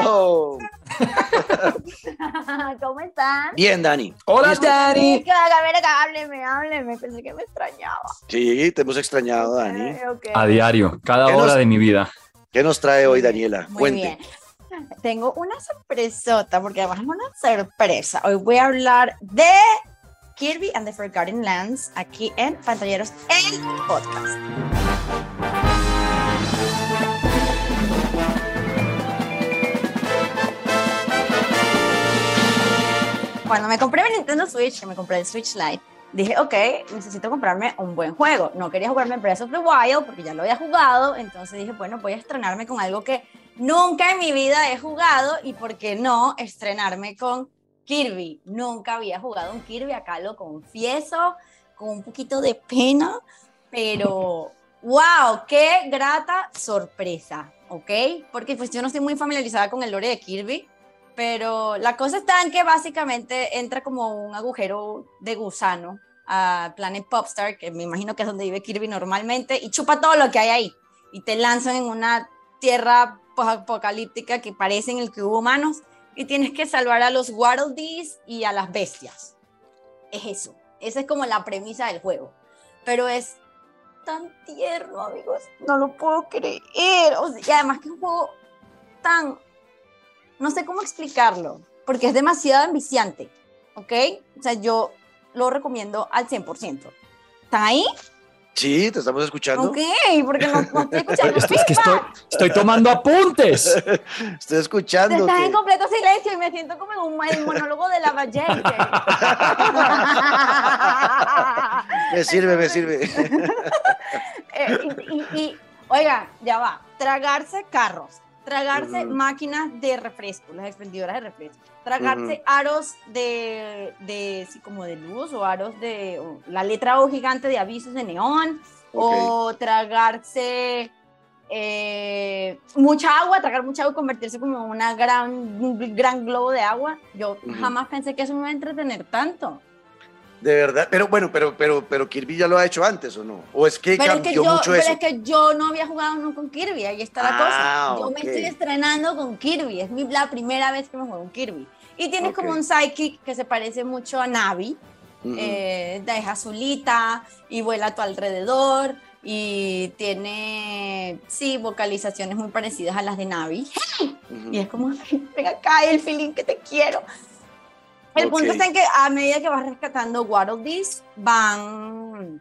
Eso. ¿Cómo están? Bien, Dani. Hola. Dani. Acá, hábleme, hábleme. Pensé que me extrañaba. Sí, te hemos extrañado, Dani. Eh. A diario, cada ¿Qué hora nos- de mi vida. ¿Qué nos trae hoy, Daniela? Muy Cuente. bien. Tengo una sorpresota, porque además es una sorpresa. Hoy voy a hablar de Kirby and the Forgotten Lands aquí en Pantalleros, el podcast. Cuando me compré mi Nintendo Switch, que me compré el Switch Lite, dije, ok, necesito comprarme un buen juego. No quería jugarme Breath of the Wild porque ya lo había jugado, entonces dije, bueno, voy a estrenarme con algo que nunca en mi vida he jugado y por qué no estrenarme con Kirby. Nunca había jugado un Kirby, acá lo confieso, con un poquito de pena, pero wow, qué grata sorpresa, ¿ok? Porque pues yo no estoy muy familiarizada con el lore de Kirby, pero la cosa está en que básicamente entra como un agujero de gusano a Planet Popstar, que me imagino que es donde vive Kirby normalmente, y chupa todo lo que hay ahí. Y te lanzan en una tierra apocalíptica que parece en el que hubo humanos, y tienes que salvar a los Waddle Dees y a las bestias. Es eso. Esa es como la premisa del juego. Pero es tan tierno, amigos. No lo puedo creer. Y además que es un juego tan no sé cómo explicarlo, porque es demasiado ambiciante, ¿ok? O sea, yo lo recomiendo al 100%. ¿Están ahí? Sí, te estamos escuchando. Ok, porque no, no estoy escuchando. Es, es que estoy, estoy tomando apuntes. Estoy escuchando. Estás en completo silencio y me siento como en un el monólogo de la Valley. Me sirve, me sirve. Eh, y, y- y, oiga, ya va. Tragarse carros, tragarse máquinas de refresco, las expendidoras de refresco, tragarse aros de, de, sí, como de luz o aros de o la letra O gigante de avisos de neón, o tragarse eh, mucha agua, tragar mucha agua y convertirse como en una gran, un gran globo de agua. Yo jamás pensé que eso me iba a entretener tanto. De verdad. Pero bueno, pero, pero, pero Kirby ya lo ha hecho antes, ¿o no? ¿O es que Pero es cambió que, yo, mucho pero eso? es que yo no había jugado nunca con Kirby, ahí está la Ah, cosa. Yo ok. me estoy estrenando con Kirby, es mi, la primera vez que me juego un Kirby. Y tienes como un sidekick que se parece mucho a Navi, Ujú. eh, es azulita y vuela a tu alrededor y tiene, sí, vocalizaciones muy parecidas a las de Navi. Y es como, ven acá, el feeling que te quiero. El punto está en que a medida que vas rescatando Waddle Dees, van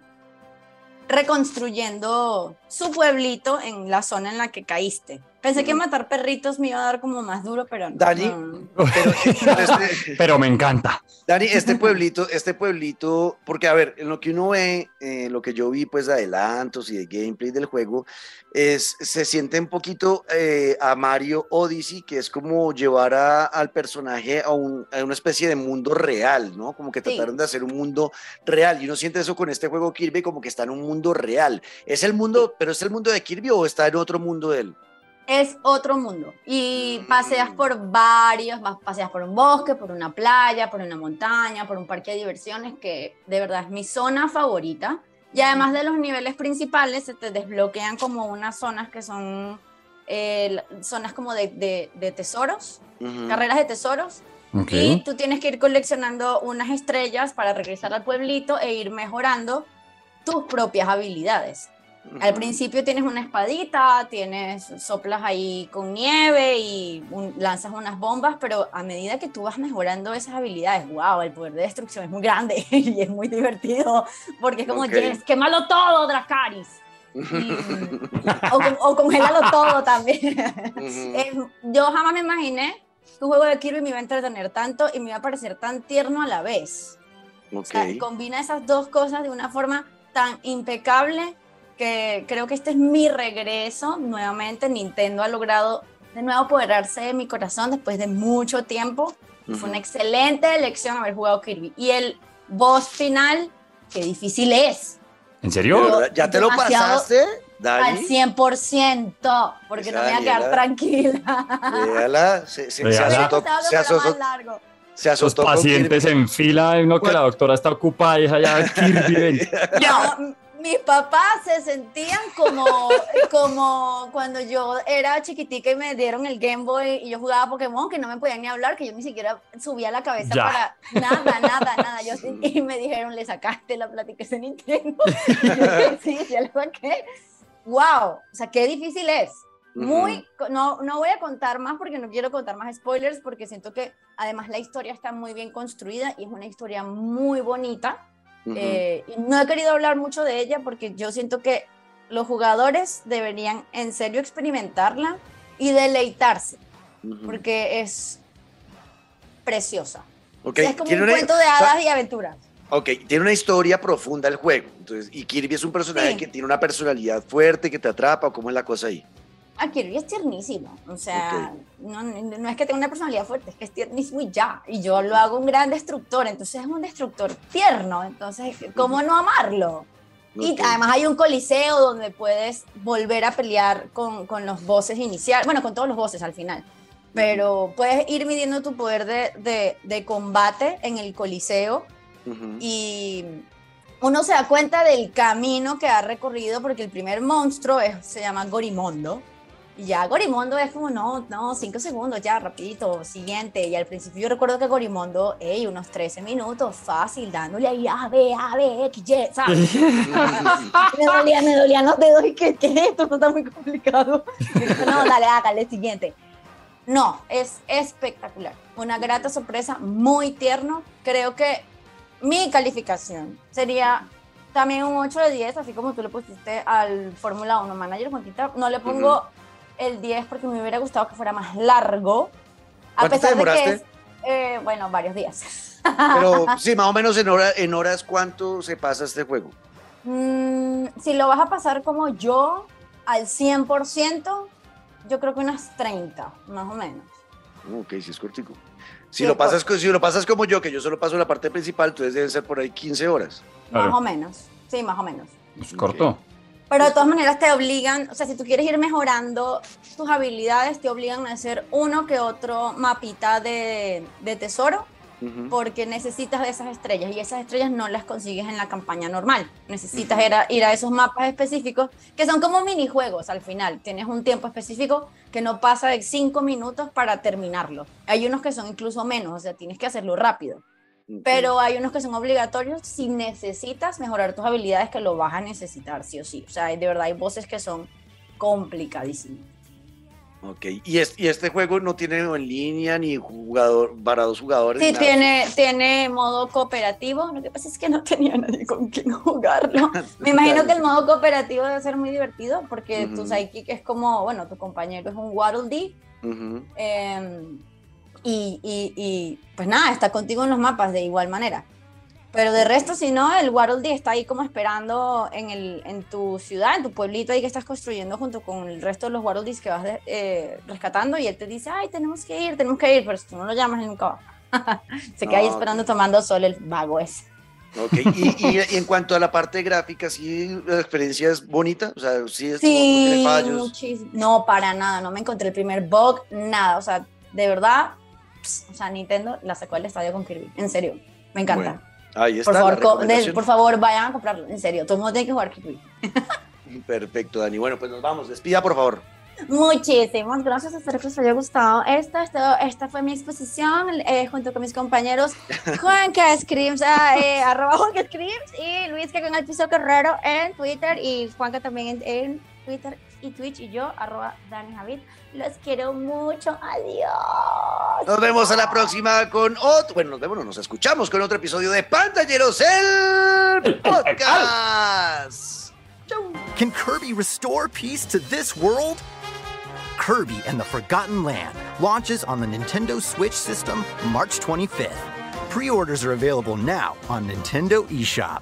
reconstruyendo su pueblito en la zona en la que caíste. Pensé que matar perritos me iba a dar como más duro, pero no. Dani. no. Pero, pero este- Pero me encanta. Dani, este pueblito, este pueblito, porque a ver, en lo que uno ve, eh, lo que yo vi pues de adelantos y de gameplay del juego, es, se siente un poquito eh, a Mario Odyssey, que es como llevar a- al personaje a, un- a una especie de mundo real, ¿no? Como que Sí. trataron de hacer un mundo real, y uno siente eso con este juego Kirby, como que está en un mundo real. ¿Es el mundo, pero es el mundo de Kirby o está en otro mundo de él? Es otro mundo. Y Mm. paseas por varios, vas- paseas por un bosque, por una playa, por una montaña, por un parque de diversiones, que de verdad es mi zona favorita. Y además de los niveles principales, se te desbloquean como unas zonas que son eh, zonas como de, de- de tesoros, carreras de tesoros. Ok. Y tú tienes que ir coleccionando unas estrellas para regresar al pueblito e ir mejorando tus propias habilidades. Al principio tienes una espadita, tienes soplas ahí con nieve y un- lanzas unas bombas, pero a medida que tú vas mejorando esas habilidades, wow, el poder de destrucción es muy grande y es muy divertido, porque es como, Ok. yes, quémalo todo, Dracaris. Y- o, o congélalo todo también. Eh, yo jamás me imaginé que un juego de Kirby me iba a entretener tanto y me iba a parecer tan tierno a la vez. O Ok. sea, combina esas dos cosas de una forma tan impecable que creo que este es mi regreso. Nuevamente, Nintendo ha logrado de nuevo apoderarse de mi corazón después de mucho tiempo. Fue Ujú. una excelente elección haber jugado Kirby. Y el boss final, qué difícil es. ¿En ¿De serio? ¿Ya te lo pasaste, Al Dani? 100%, porque Esa no me voy a quedar Daniela. tranquila. Véala, se, se, se Estaba se más largo. se Los pacientes en fila, en lo que la doctora está ocupada y es allá Kirby. ven. No, mis papás se sentían como, como cuando yo era chiquitica y me dieron el Game Boy y yo jugaba Pokémon, que no me podían ni hablar, que yo ni siquiera subía la cabeza Ya. para nada, nada, nada. Yo, y me dijeron, le sacaste la plática ese Nintendo. Y yo, sí, ya lo saqué. Wow, o sea, qué difícil es. Muy, no, no voy a contar más porque no quiero contar más spoilers porque siento que además la historia está muy bien construida y es una historia muy bonita. Eh, y no he querido hablar mucho de ella porque yo siento que los jugadores deberían en serio experimentarla y deleitarse porque es preciosa. Es como tiene un una- cuento de hadas y aventuras. Ok, tiene una historia profunda el juego. Entonces, y Kirby es un personaje Sí. que tiene una personalidad fuerte que te atrapa, ¿o cómo es la cosa ahí? Ah, Kirby es tiernísimo. O sea, no, no es que tenga una personalidad fuerte, es que es tiernísimo y ya. Y yo lo hago un gran destructor, entonces es un destructor tierno. Entonces, ¿cómo no amarlo? Y Ok. además hay un coliseo donde puedes volver a pelear con, con los bosses iniciales, bueno, con todos los bosses al final. Pero puedes ir midiendo tu poder de, de- de combate en el coliseo Ujú. y uno se da cuenta del camino que ha recorrido porque el primer monstruo es- se llama Gorimondo. Y ya Gorimondo es como, no, no, cinco segundos, ya, rapidito, siguiente. Y al principio yo recuerdo que Gorimondo, hey, unos 13 minutos, fácil, dándole ahí A, B, A, B, X, Y, ¿sabes? me dolían, me dolían los dedos y que, ¿qué es esto? No está muy complicado. Yo, no, dale, hágale, siguiente. No, es espectacular. Una grata sorpresa, muy tierno. Creo que mi calificación sería también un 8 de 10, así como tú le pusiste al Fórmula 1 Manager, Juanquita. No le pongo el 10 porque me hubiera gustado que fuera más largo. A ¿Cuánto te pesar de que es, eh, bueno, varios días. Pero sí, más o menos en, hora, en horas, ¿cuánto se pasa este juego? Mm, si lo vas a pasar como yo, al 100%, yo creo que unas 30, más o menos. Ok, sí es cortico. Si Sí, lo, pasas, si lo pasas como yo, que yo solo paso la parte principal, entonces deben ser por ahí 15 horas. Más o menos. Sí, más o menos. es corto. Pero de todas maneras te obligan, o sea, si tú quieres ir mejorando tus habilidades, te obligan a hacer uno que otro mapita de, de tesoro, Ujú. porque necesitas de esas estrellas y esas estrellas no las consigues en la campaña normal. Necesitas Ujú. ir, a, ir a esos mapas específicos que son como minijuegos al final. Tienes un tiempo específico que no pasa de cinco minutos para terminarlo. Hay unos que son incluso menos, o sea, tienes que hacerlo rápido. Pero hay unos que son obligatorios si necesitas mejorar tus habilidades, que lo vas a necesitar, sí o sí. O sea, de verdad hay voces que son complicadísimas. Ok, y, es- y este juego no tiene en línea ni jugador para dos jugadores. Sí, nada. tiene, tiene modo cooperativo. Lo que pasa es que no tenía nadie con quien jugarlo. Me imagino que el modo cooperativo debe ser muy divertido porque tu Ujú. sidekick es como, bueno, tu compañero es un Waddle Dee. Ujú. eh, y, y- y, pues nada, está contigo en los mapas de igual manera. Pero de resto, si no, el Dee está ahí como esperando en, el, en tu ciudad, en tu pueblito ahí que estás construyendo junto con el resto de los Dees que vas eh, rescatando y él te dice, ay, tenemos que ir, tenemos que ir, pero si tú no lo llamas, él nunca va. Se queda ahí Ah, esperando tomando sol el vago ese. Y, y- y en cuanto a la parte gráfica, ¿sí la experiencia es bonita? O sea, sí es no Sí, tiene fallos. No, para nada, no me encontré el primer bug, nada. O sea, de verdad, o sea, Nintendo la sacó del estadio con Kirby. En serio, me encanta. Bueno, ahí está por, favor, co- de- recomendación. por favor, vayan a comprarlo. En serio, todo el mundo tiene que jugar Kirby. Perfecto, Dani. Bueno, pues nos vamos. Despida, por favor. Muchísimas gracias, espero que les haya gustado esta. Esta, esta fue mi exposición eh, junto con mis compañeros Juanca Scrims, ah, eh, arroba Juanca Scrims y Luis que con el piso Guerrero en Twitter y Juanca también en, en Twitter y Twitch y yo, arroba Dani Javid. Los quiero mucho. Adiós. Nos vemos a la próxima con otro. Bueno, nos vemos, no, nos escuchamos con otro episodio de Pantalleros, el podcast. Chau. Can Kirby restore peace to this world? Kirby and the Forgotten Land launches on the Nintendo Switch system March 25th. Pre orders are available now on Nintendo eShop.